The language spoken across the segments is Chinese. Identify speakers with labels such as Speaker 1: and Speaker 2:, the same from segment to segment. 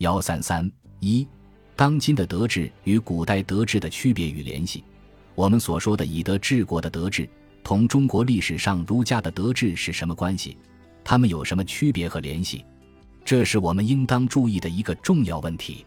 Speaker 1: 幺三三一，当今的德治与古代德治的区别与联系。我们所说的以德治国的德治，同中国历史上儒家的德治是什么关系？他们有什么区别和联系？这是我们应当注意的一个重要问题。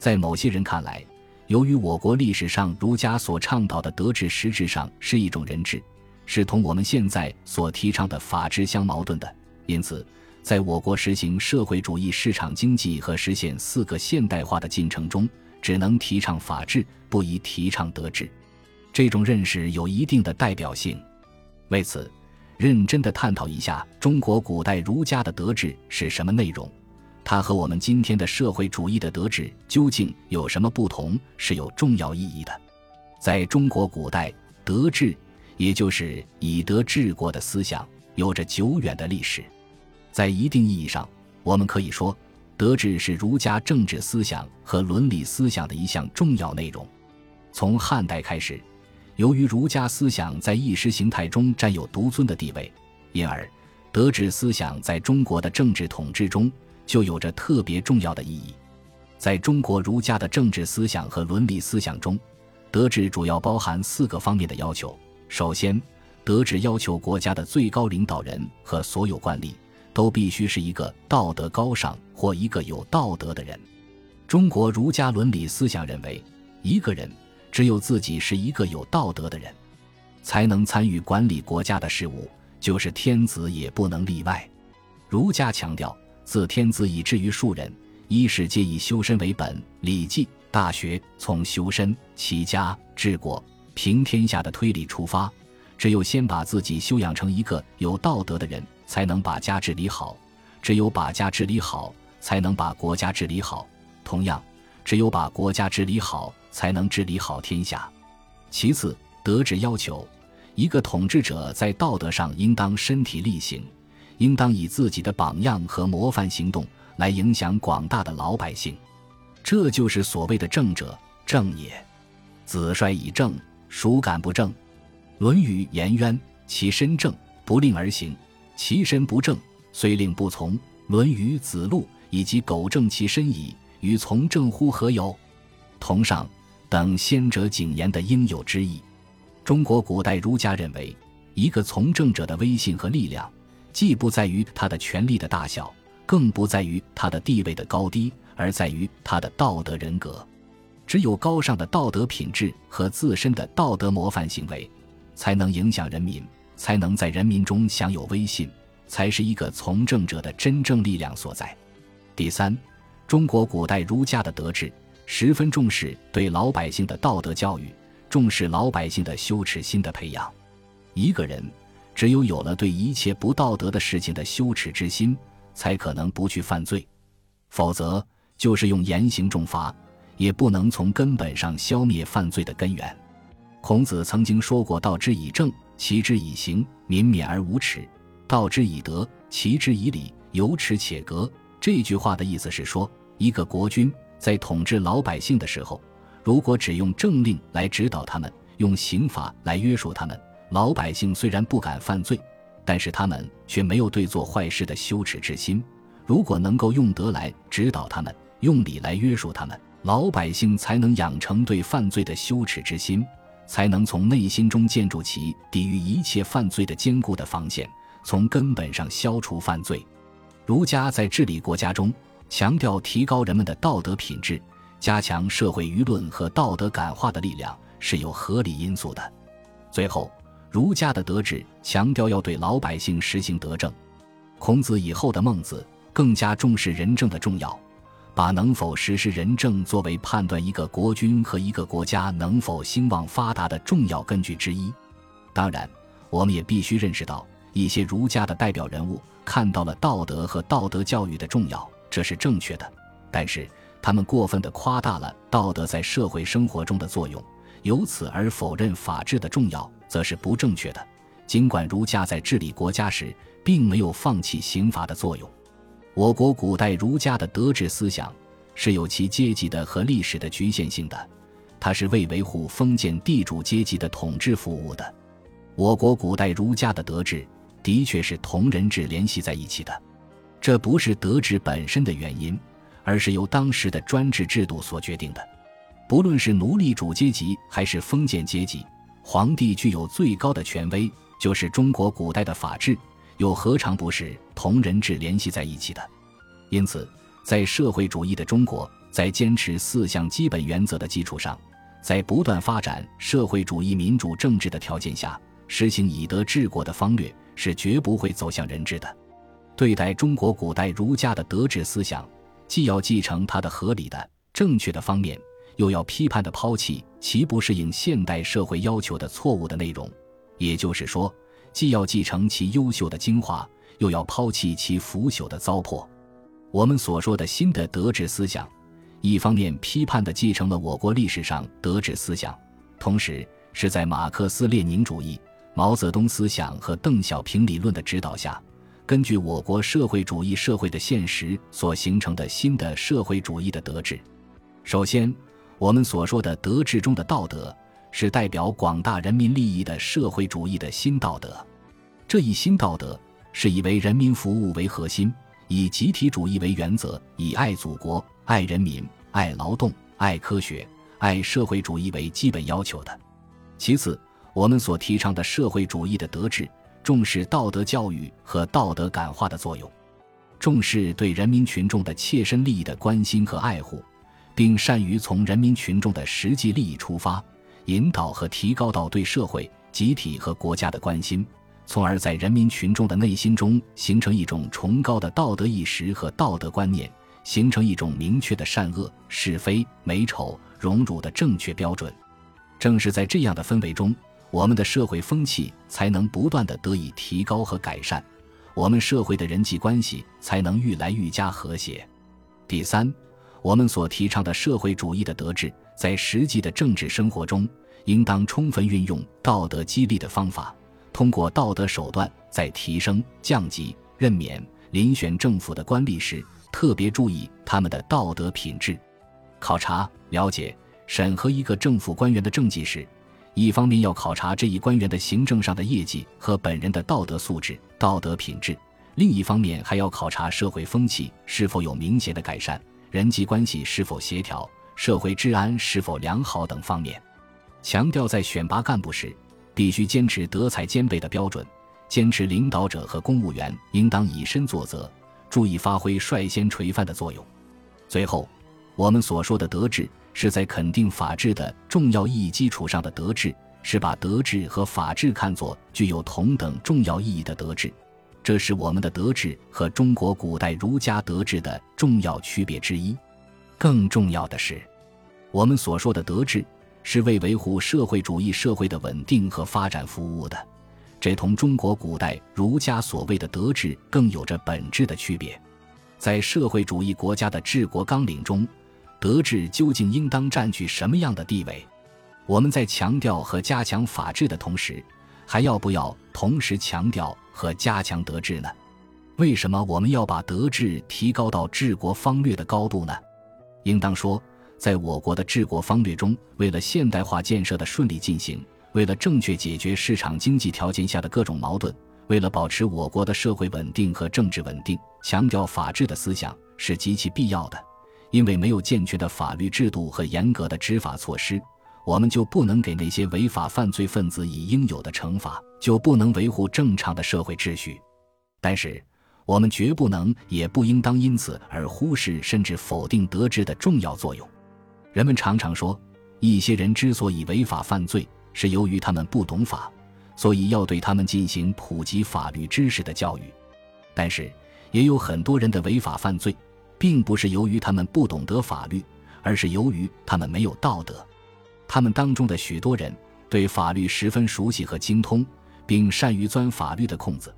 Speaker 1: 在某些人看来，由于我国历史上儒家所倡导的德治实质上是一种人治，是同我们现在所提倡的法治相矛盾的，因此，在我国实行社会主义市场经济和实现四个现代化的进程中，只能提倡法治，不宜提倡德治。这种认识有一定的代表性。为此，认真的探讨一下中国古代儒家的德治是什么内容，它和我们今天的社会主义的德治究竟有什么不同，是有重要意义的。在中国古代，德治也就是以德治国的思想，有着久远的历史。在一定意义上，我们可以说，德治是儒家政治思想和伦理思想的一项重要内容。从汉代开始。由于儒家思想在意识形态中占有独尊的地位，因而德治思想在中国的政治统治中就有着特别重要的意义。在中国儒家的政治思想和伦理思想中，德治主要包含四个方面的要求。首先，德治要求国家的最高领导人和所有官吏都必须是一个道德高尚或一个有道德的人。中国儒家伦理思想认为，一个人。只有自己是一个有道德的人，才能参与管理国家的事务，就是天子也不能例外。儒家强调，自天子以至于庶人，一是皆以修身为本，《礼记·大学》从修身、齐家、治国、平天下的推理出发，只有先把自己修养成一个有道德的人，才能把家治理好；只有把家治理好，才能把国家治理好。同样，只有把国家治理好。才能治理好天下。其次，德治要求一个统治者在道德上应当身体力行，应当以自己的榜样和模范行动来影响广大的老百姓。这就是所谓的正者，正也。子帅以正，孰敢不正？《论语·颜渊》：其身正，不令而行；其身不正，虽令不从。《论语·子路》：以及苟正其身矣，与从政乎何有？同上。等先者谨言的应有之意。中国古代儒家认为，一个从政者的威信和力量，既不在于他的权力的大小，更不在于他的地位的高低，而在于他的道德人格。只有高尚的道德品质和自身的道德模范行为，才能影响人民，才能在人民中享有威信，才是一个从政者的真正力量所在。第三，中国古代儒家的德治。十分重视对老百姓的道德教育，重视老百姓的羞耻心的培养。一个人只有有了对一切不道德的事情的羞耻之心，才可能不去犯罪。否则，就是用严刑重罚，也不能从根本上消灭犯罪的根源。孔子曾经说过：“道之以政，齐之以刑，民免而无耻；道之以德，齐之以礼，有耻且格。”这句话的意思是说，一个国君。在统治老百姓的时候，如果只用政令来指导他们，用刑罚来约束他们，老百姓虽然不敢犯罪，但是他们却没有对做坏事的羞耻之心。如果能够用德来指导他们，用礼来约束他们，老百姓才能养成对犯罪的羞耻之心，才能从内心中建筑起抵御一切犯罪的坚固的防线，从根本上消除犯罪。儒家在治理国家中。强调提高人们的道德品质，加强社会舆论和道德感化的力量是有合理因素的。最后，儒家的德治强调要对老百姓实行德政。孔子以后的孟子更加重视仁政的重要，把能否实施仁政作为判断一个国君和一个国家能否兴旺发达的重要根据之一。当然，我们也必须认识到，一些儒家的代表人物看到了道德和道德教育的重要。这是正确的，但是他们过分的夸大了道德在社会生活中的作用，由此而否认法治的重要，则是不正确的。尽管儒家在治理国家时并没有放弃刑罚的作用，我国古代儒家的德治思想是有其阶级的和历史的局限性的，它是为维护封建地主阶级的统治服务的。我国古代儒家的德治的确是同人治联系在一起的。这不是德治本身的原因，而是由当时的专制制度所决定的。不论是奴隶主阶级还是封建阶级，皇帝具有最高的权威，就是中国古代的法治，又何尝不是同人治联系在一起的？因此，在社会主义的中国，在坚持四项基本原则的基础上，在不断发展社会主义民主政治的条件下，实行以德治国的方略，是绝不会走向人治的。对待中国古代儒家的德治思想，既要继承它的合理的、正确的方面。又要批判的抛弃其不适应现代社会要求的错误的内容，也就是说，既要继承其优秀的精华，又要抛弃其腐朽的糟粕。我们所说的新的德治思想，一方面批判的继承了我国历史上德治思想，同时是在马克思列宁主义、毛泽东思想和邓小平理论的指导下，根据我国社会主义社会的现实所形成的新的社会主义的德治。首先。我们所说的德治中的道德，是代表广大人民利益的社会主义的新道德。这一新道德是以为人民服务为核心，以集体主义为原则，以爱祖国、爱人民、爱劳动、爱科学、爱社会主义为基本要求的。其次，我们所提倡的社会主义的德治，重视道德教育和道德感化的作用，重视对人民群众的切身利益的关心和爱护。并善于从人民群众的实际利益出发，引导和提高到对社会、集体和国家的关心，从而在人民群众的内心中形成一种崇高的道德意识和道德观念，形成一种明确的善恶、是非、美丑、荣辱的正确标准。正是在这样的氛围中，我们的社会风气才能不断的得以提高和改善，我们社会的人际关系才能愈来愈加和谐。第三。我们所提倡的社会主义的德治，在实际的政治生活中，应当充分运用道德激励的方法，通过道德手段，在提升、降级、任免、遴选政府的官吏时，特别注意他们的道德品质。考察、了解、审核一个政府官员的政绩时，一方面要考察这一官员的行政上的业绩和本人的道德素质、道德品质；另一方面还要考察社会风气是否有明显的改善。人际关系是否协调，社会治安是否良好等方面，强调在选拔干部时，必须坚持德才兼备的标准，坚持领导者和公务员应当以身作则，注意发挥率先垂范的作用。最后，我们所说的德治，是在肯定法治的重要意义基础上的德治，是把德治和法治看作具有同等重要意义的德治。这是我们的德治和中国古代儒家德治的重要区别之一。更重要的是，我们所说的德治是为维护社会主义社会的稳定和发展服务的，这同中国古代儒家所谓的德治更有着本质的区别。在社会主义国家的治国纲领中，德治究竟应当占据什么样的地位？我们在强调和加强法治的同时，还要不要同时强调？和加强德治呢？为什么我们要把德治提高到治国方略的高度呢？应当说，在我国的治国方略中，为了现代化建设的顺利进行，为了正确解决市场经济条件下的各种矛盾，为了保持我国的社会稳定和政治稳定，强调法治的思想是极其必要的。因为没有健全的法律制度和严格的执法措施。我们就不能给那些违法犯罪分子以应有的惩罚，就不能维护正常的社会秩序。但是，我们绝不能也不应当因此而忽视甚至否定德治的重要作用。人们常常说，一些人之所以违法犯罪，是由于他们不懂法，所以要对他们进行普及法律知识的教育。但是，也有很多人的违法犯罪，并不是由于他们不懂得法律，而是由于他们没有道德。他们当中的许多人对法律十分熟悉和精通，并善于钻法律的空子。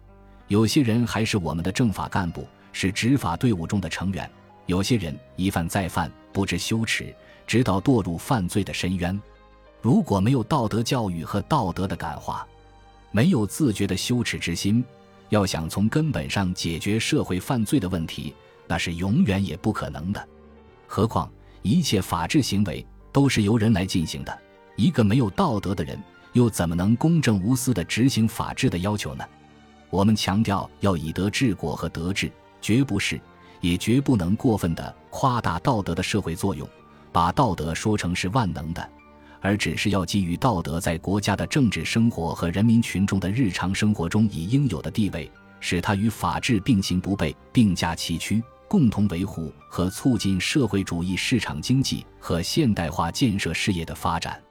Speaker 1: 有些人还是我们的政法干部，是执法队伍中的成员。有些人一犯再犯，不知羞耻，直到堕入犯罪的深渊。如果没有道德教育和道德的感化，没有自觉的羞耻之心，要想从根本上解决社会犯罪的问题，那是永远也不可能的。何况一切法治行为。都是由人来进行的，一个没有道德的人，又怎么能公正无私地执行法治的要求呢？我们强调要以德治国和德治，绝不是也绝不能过分的夸大道德的社会作用，把道德说成是万能的，而只是要基于道德在国家的政治生活和人民群众的日常生活中以应有的地位，使它与法治并行不悖、并驾齐驱，共同维护和促进社会主义市场经济和现代化建设事业的发展。